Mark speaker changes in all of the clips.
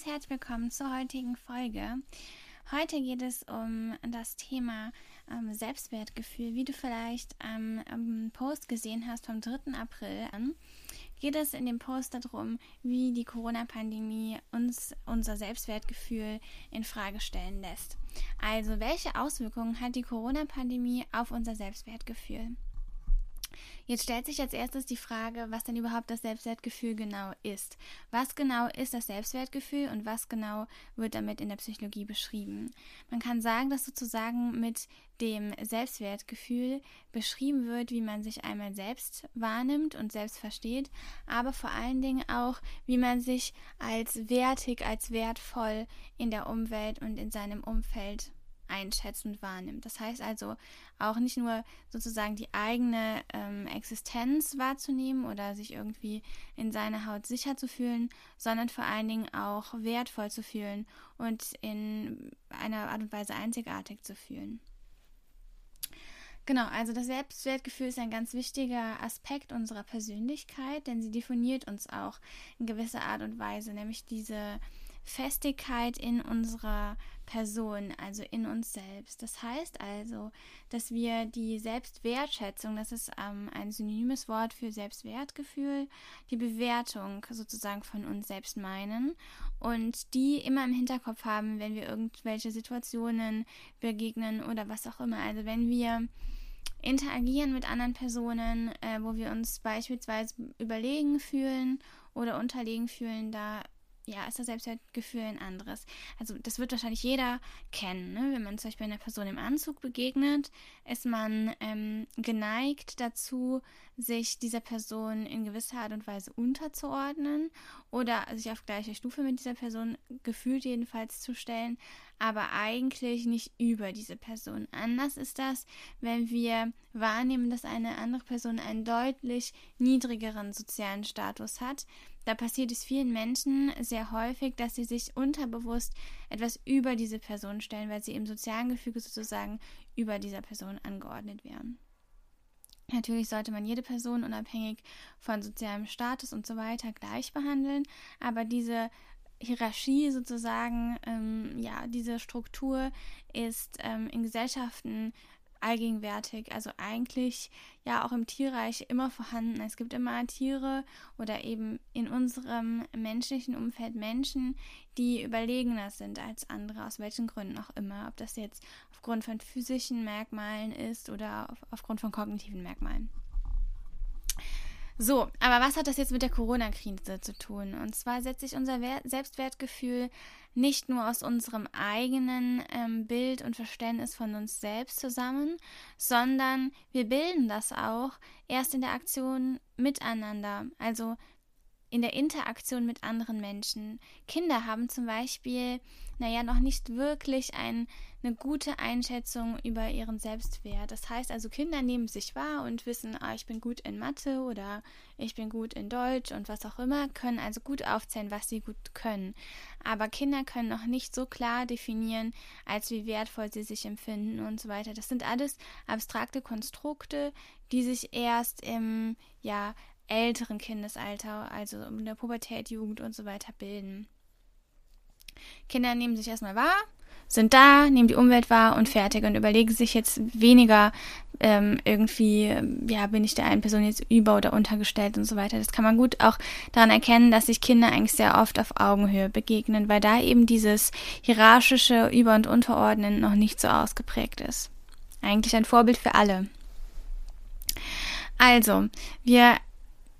Speaker 1: und herzlich willkommen zur heutigen Folge. Heute geht es um das Thema ähm, Selbstwertgefühl. Wie du vielleicht ähm, am Post gesehen hast vom 3. April an, geht es in dem Post darum, wie die Corona-Pandemie uns unser Selbstwertgefühl in Frage stellen lässt. Also, welche Auswirkungen hat die Corona-Pandemie auf unser Selbstwertgefühl? Jetzt stellt sich als erstes die Frage, was denn überhaupt das Selbstwertgefühl genau ist. Was genau ist das Selbstwertgefühl und was genau wird damit in der Psychologie beschrieben? Man kann sagen, dass sozusagen mit dem Selbstwertgefühl beschrieben wird, wie man sich einmal selbst wahrnimmt und selbst versteht, aber vor allen Dingen auch, wie man sich als wertig, als wertvoll in der Umwelt und in seinem Umfeld einschätzt und wahrnimmt. Das heißt also auch nicht nur sozusagen die eigene ähm, Existenz wahrzunehmen oder sich irgendwie in seiner Haut sicher zu fühlen, sondern vor allen Dingen auch wertvoll zu fühlen und in einer Art und Weise einzigartig zu fühlen. Genau, also das Selbstwertgefühl ist ein ganz wichtiger Aspekt unserer Persönlichkeit, denn sie definiert uns auch in gewisser Art und Weise, nämlich diese Festigkeit in unserer Person, also in uns selbst. Das heißt also, dass wir die Selbstwertschätzung, das ist ähm, ein synonymes Wort für Selbstwertgefühl, die Bewertung sozusagen von uns selbst meinen und die immer im Hinterkopf haben, wenn wir irgendwelche Situationen begegnen oder was auch immer. Also wenn wir interagieren mit anderen Personen, äh, wo wir uns beispielsweise überlegen fühlen oder unterlegen fühlen, da ja, ist das Selbstwertgefühl ein anderes. Also das wird wahrscheinlich jeder kennen. Ne? Wenn man zum Beispiel einer Person im Anzug begegnet, ist man ähm, geneigt dazu, sich dieser Person in gewisser Art und Weise unterzuordnen oder sich auf gleicher Stufe mit dieser Person gefühlt jedenfalls zu stellen, aber eigentlich nicht über diese Person. Anders ist das, wenn wir wahrnehmen, dass eine andere Person einen deutlich niedrigeren sozialen Status hat, da passiert es vielen Menschen sehr häufig, dass sie sich unterbewusst etwas über diese Person stellen, weil sie im sozialen Gefüge sozusagen über dieser Person angeordnet werden. Natürlich sollte man jede Person unabhängig von sozialem Status und so weiter gleich behandeln, aber diese Hierarchie sozusagen, ähm, ja, diese Struktur ist ähm, in Gesellschaften allgegenwärtig, also eigentlich ja auch im Tierreich immer vorhanden. Es gibt immer Tiere oder eben in unserem menschlichen Umfeld Menschen, die überlegener sind als andere, aus welchen Gründen auch immer. Ob das jetzt aufgrund von physischen Merkmalen ist oder auf, aufgrund von kognitiven Merkmalen. So, aber was hat das jetzt mit der Corona-Krise zu tun? Und zwar setzt sich unser Wert Selbstwertgefühl nicht nur aus unserem eigenen ähm, Bild und Verständnis von uns selbst zusammen, sondern wir bilden das auch erst in der Aktion miteinander. Also in der Interaktion mit anderen Menschen. Kinder haben zum Beispiel, naja, noch nicht wirklich ein, eine gute Einschätzung über ihren Selbstwert. Das heißt also, Kinder nehmen sich wahr und wissen, ah, ich bin gut in Mathe oder ich bin gut in Deutsch und was auch immer, können also gut aufzählen, was sie gut können. Aber Kinder können noch nicht so klar definieren, als wie wertvoll sie sich empfinden und so weiter. Das sind alles abstrakte Konstrukte, die sich erst im, ja, älteren Kindesalter, also in der Pubertät, Jugend und so weiter bilden. Kinder nehmen sich erstmal wahr, sind da, nehmen die Umwelt wahr und fertig und überlegen sich jetzt weniger ähm, irgendwie, ja, bin ich der einen Person jetzt über- oder untergestellt und so weiter. Das kann man gut auch daran erkennen, dass sich Kinder eigentlich sehr oft auf Augenhöhe begegnen, weil da eben dieses hierarchische Über- und Unterordnen noch nicht so ausgeprägt ist. Eigentlich ein Vorbild für alle. Also, wir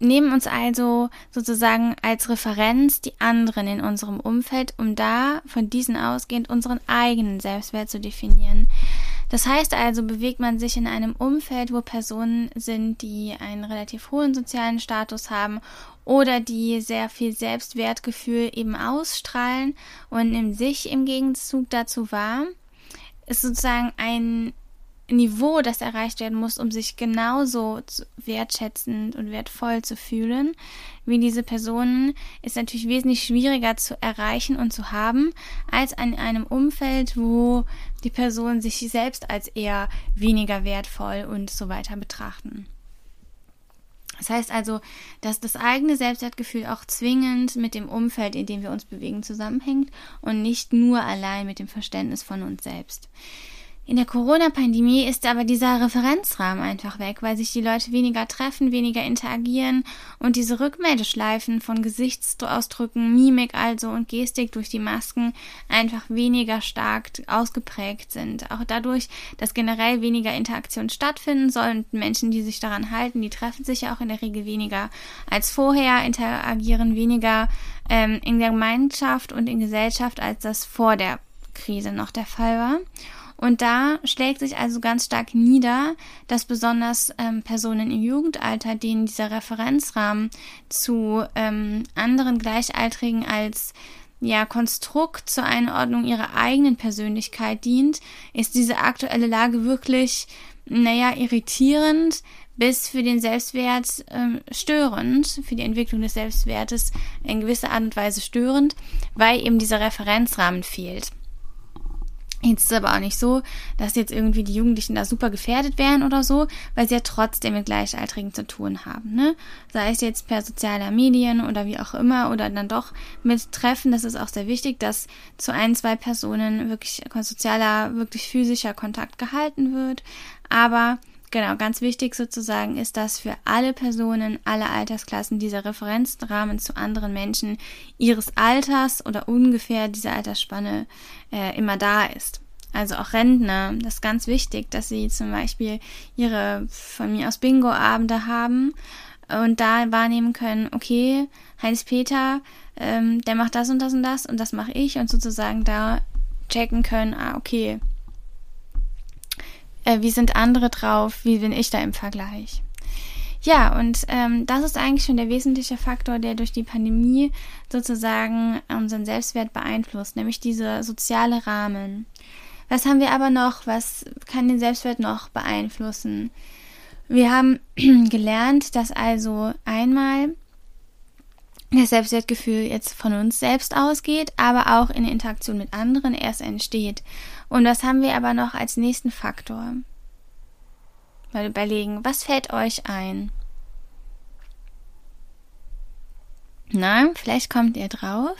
Speaker 1: nehmen uns also sozusagen als Referenz die anderen in unserem Umfeld, um da von diesen ausgehend unseren eigenen Selbstwert zu definieren. Das heißt also, bewegt man sich in einem Umfeld, wo Personen sind, die einen relativ hohen sozialen Status haben oder die sehr viel Selbstwertgefühl eben ausstrahlen und in sich im Gegenzug dazu wahr, ist sozusagen ein Niveau, das erreicht werden muss, um sich genauso wertschätzend und wertvoll zu fühlen wie diese Personen, ist natürlich wesentlich schwieriger zu erreichen und zu haben, als in einem Umfeld, wo die Personen sich selbst als eher weniger wertvoll und so weiter betrachten. Das heißt also, dass das eigene Selbstwertgefühl auch zwingend mit dem Umfeld, in dem wir uns bewegen, zusammenhängt und nicht nur allein mit dem Verständnis von uns selbst. In der Corona-Pandemie ist aber dieser Referenzrahmen einfach weg, weil sich die Leute weniger treffen, weniger interagieren und diese Rückmeldeschleifen von Gesichtsausdrücken, Mimik also und Gestik durch die Masken einfach weniger stark ausgeprägt sind. Auch dadurch, dass generell weniger Interaktion stattfinden soll und Menschen, die sich daran halten, die treffen sich ja auch in der Regel weniger als vorher, interagieren weniger ähm, in der Gemeinschaft und in Gesellschaft, als das vor der Krise noch der Fall war. Und da schlägt sich also ganz stark nieder, dass besonders ähm, Personen im Jugendalter, denen dieser Referenzrahmen zu ähm, anderen Gleichaltrigen als ja, Konstrukt zur Einordnung ihrer eigenen Persönlichkeit dient, ist diese aktuelle Lage wirklich, naja, irritierend bis für den Selbstwert ähm, störend, für die Entwicklung des Selbstwertes in gewisser Art und Weise störend, weil eben dieser Referenzrahmen fehlt. Jetzt ist es aber auch nicht so, dass jetzt irgendwie die Jugendlichen da super gefährdet wären oder so, weil sie ja trotzdem mit Gleichaltrigen zu tun haben, ne? Sei es jetzt per sozialer Medien oder wie auch immer oder dann doch mit Treffen, das ist auch sehr wichtig, dass zu ein, zwei Personen wirklich sozialer, wirklich physischer Kontakt gehalten wird. Aber Genau, ganz wichtig sozusagen ist, dass für alle Personen, alle Altersklassen dieser Referenzrahmen zu anderen Menschen ihres Alters oder ungefähr dieser Altersspanne äh, immer da ist. Also auch Rentner, das ist ganz wichtig, dass sie zum Beispiel ihre von mir aus Bingo-Abende haben und da wahrnehmen können, okay, Heinz-Peter, ähm, der macht das und das und das und das mache ich und sozusagen da checken können, ah, okay, äh, wie sind andere drauf, wie bin ich da im Vergleich. Ja, und ähm, das ist eigentlich schon der wesentliche Faktor, der durch die Pandemie sozusagen unseren Selbstwert beeinflusst, nämlich dieser soziale Rahmen. Was haben wir aber noch? Was kann den Selbstwert noch beeinflussen? Wir haben gelernt, dass also einmal das Selbstwertgefühl jetzt von uns selbst ausgeht, aber auch in Interaktion mit anderen erst entsteht. Und was haben wir aber noch als nächsten Faktor? Mal überlegen, was fällt euch ein? Na, vielleicht kommt ihr drauf.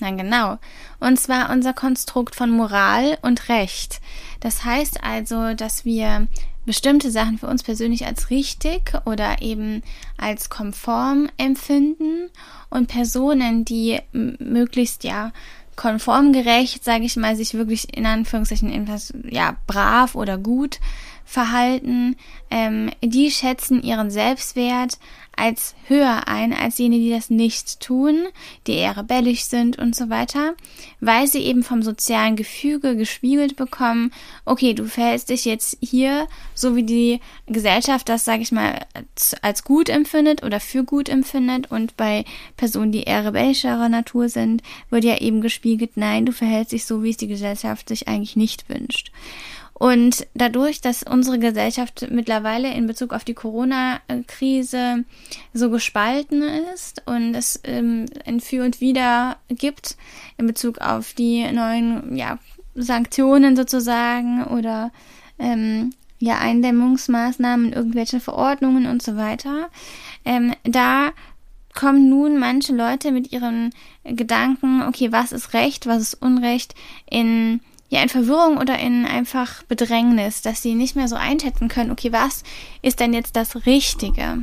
Speaker 1: Na genau. Und zwar unser Konstrukt von Moral und Recht. Das heißt also, dass wir bestimmte Sachen für uns persönlich als richtig oder eben als konform empfinden und Personen, die möglichst ja konformgerecht, sage ich mal, sich wirklich in Anführungszeichen etwas, ja, brav oder gut verhalten, ähm, die schätzen ihren Selbstwert als höher ein als jene, die das nicht tun, die eher rebellisch sind und so weiter, weil sie eben vom sozialen Gefüge gespiegelt bekommen, okay, du verhältst dich jetzt hier so wie die Gesellschaft das, sage ich mal, als gut empfindet oder für gut empfindet und bei Personen, die eher rebellischerer Natur sind, wird ja eben gespiegelt, nein, du verhältst dich so, wie es die Gesellschaft sich eigentlich nicht wünscht. Und dadurch, dass unsere Gesellschaft mittlerweile in Bezug auf die Corona-Krise so gespalten ist und es ähm, ein Für und Wider gibt in Bezug auf die neuen ja, Sanktionen sozusagen oder ähm, ja, Eindämmungsmaßnahmen, irgendwelche Verordnungen und so weiter, ähm, da kommen nun manche Leute mit ihren Gedanken, okay, was ist Recht, was ist Unrecht, in ja in Verwirrung oder in einfach Bedrängnis, dass sie nicht mehr so einschätzen können, okay, was ist denn jetzt das Richtige?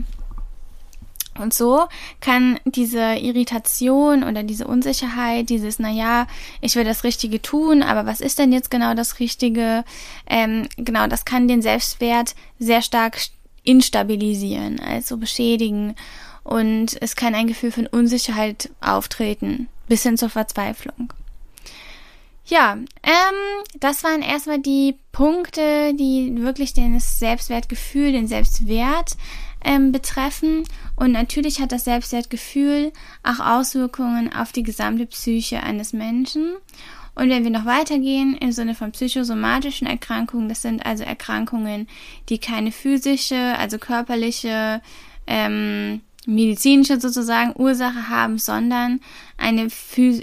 Speaker 1: Und so kann diese Irritation oder diese Unsicherheit, dieses, naja, ich will das Richtige tun, aber was ist denn jetzt genau das Richtige? Ähm, genau, das kann den Selbstwert sehr stark instabilisieren, also beschädigen. Und es kann ein Gefühl von Unsicherheit auftreten, bis hin zur Verzweiflung. Ja, ähm, das waren erstmal die Punkte, die wirklich den Selbstwertgefühl, den Selbstwert ähm, betreffen. Und natürlich hat das Selbstwertgefühl auch Auswirkungen auf die gesamte Psyche eines Menschen. Und wenn wir noch weitergehen im Sinne von psychosomatischen Erkrankungen, das sind also Erkrankungen, die keine physische, also körperliche ähm, medizinische sozusagen Ursache haben, sondern eine,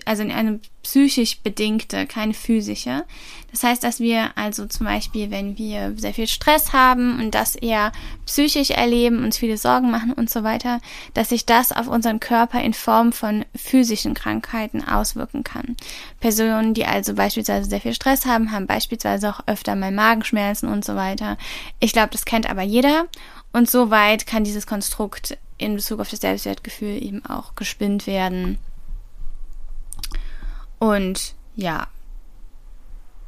Speaker 1: also eine psychisch bedingte, keine physische. Das heißt, dass wir also zum Beispiel, wenn wir sehr viel Stress haben und das eher psychisch erleben, uns viele Sorgen machen und so weiter, dass sich das auf unseren Körper in Form von physischen Krankheiten auswirken kann. Personen, die also beispielsweise sehr viel Stress haben, haben beispielsweise auch öfter mal Magenschmerzen und so weiter. Ich glaube, das kennt aber jeder. Und soweit kann dieses Konstrukt in Bezug auf das Selbstwertgefühl eben auch gespinnt werden. Und ja,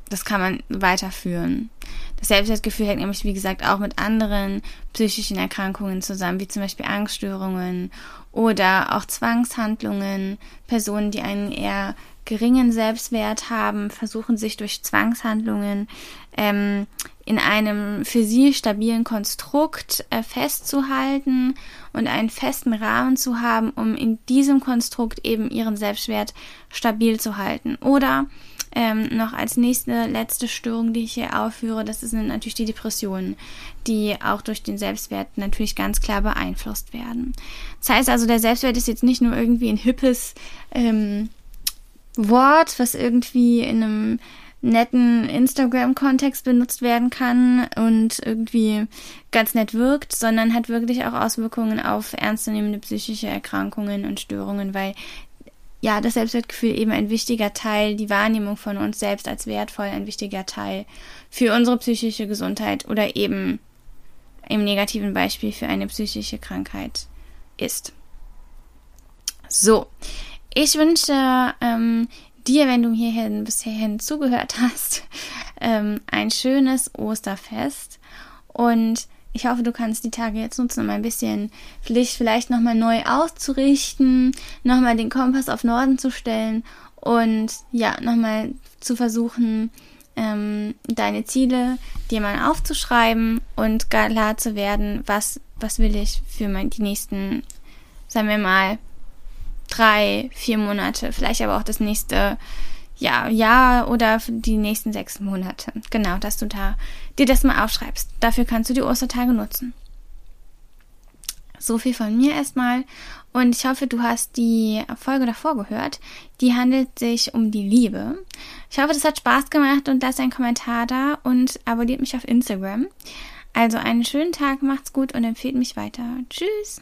Speaker 1: das kann man weiterführen. Das Selbstwertgefühl hängt nämlich, wie gesagt, auch mit anderen psychischen Erkrankungen zusammen, wie zum Beispiel Angststörungen oder auch Zwangshandlungen. Personen, die einen eher geringen Selbstwert haben, versuchen sich durch Zwangshandlungen ähm, in einem für sie stabilen Konstrukt äh, festzuhalten und einen festen Rahmen zu haben, um in diesem Konstrukt eben ihren Selbstwert stabil zu halten. Oder ähm, noch als nächste letzte Störung, die ich hier aufführe, das sind natürlich die Depressionen, die auch durch den Selbstwert natürlich ganz klar beeinflusst werden. Das heißt also, der Selbstwert ist jetzt nicht nur irgendwie ein hippes ähm, Wort, was irgendwie in einem netten Instagram-Kontext benutzt werden kann und irgendwie ganz nett wirkt, sondern hat wirklich auch Auswirkungen auf ernstzunehmende psychische Erkrankungen und Störungen, weil ja, das Selbstwertgefühl eben ein wichtiger Teil, die Wahrnehmung von uns selbst als wertvoll, ein wichtiger Teil für unsere psychische Gesundheit oder eben im negativen Beispiel für eine psychische Krankheit ist. So, ich wünsche ähm, dir, wenn du hierhin bis hierhin zugehört hast, ähm, ein schönes Osterfest. Und ich hoffe, du kannst die Tage jetzt nutzen, um ein bisschen vielleicht, vielleicht nochmal neu auszurichten, nochmal den Kompass auf Norden zu stellen und ja, nochmal zu versuchen, ähm, deine Ziele dir mal aufzuschreiben und klar zu werden, was, was will ich für mein, die nächsten, sagen wir mal, drei, vier Monate, vielleicht aber auch das nächste ja, Jahr oder die nächsten sechs Monate. Genau, dass du da dir das mal aufschreibst. Dafür kannst du die Ostertage nutzen. So viel von mir erstmal. Und ich hoffe, du hast die Folge davor gehört. Die handelt sich um die Liebe. Ich hoffe, das hat Spaß gemacht und lass einen Kommentar da und abonniert mich auf Instagram. Also einen schönen Tag, macht's gut und empfehlt mich weiter. Tschüss!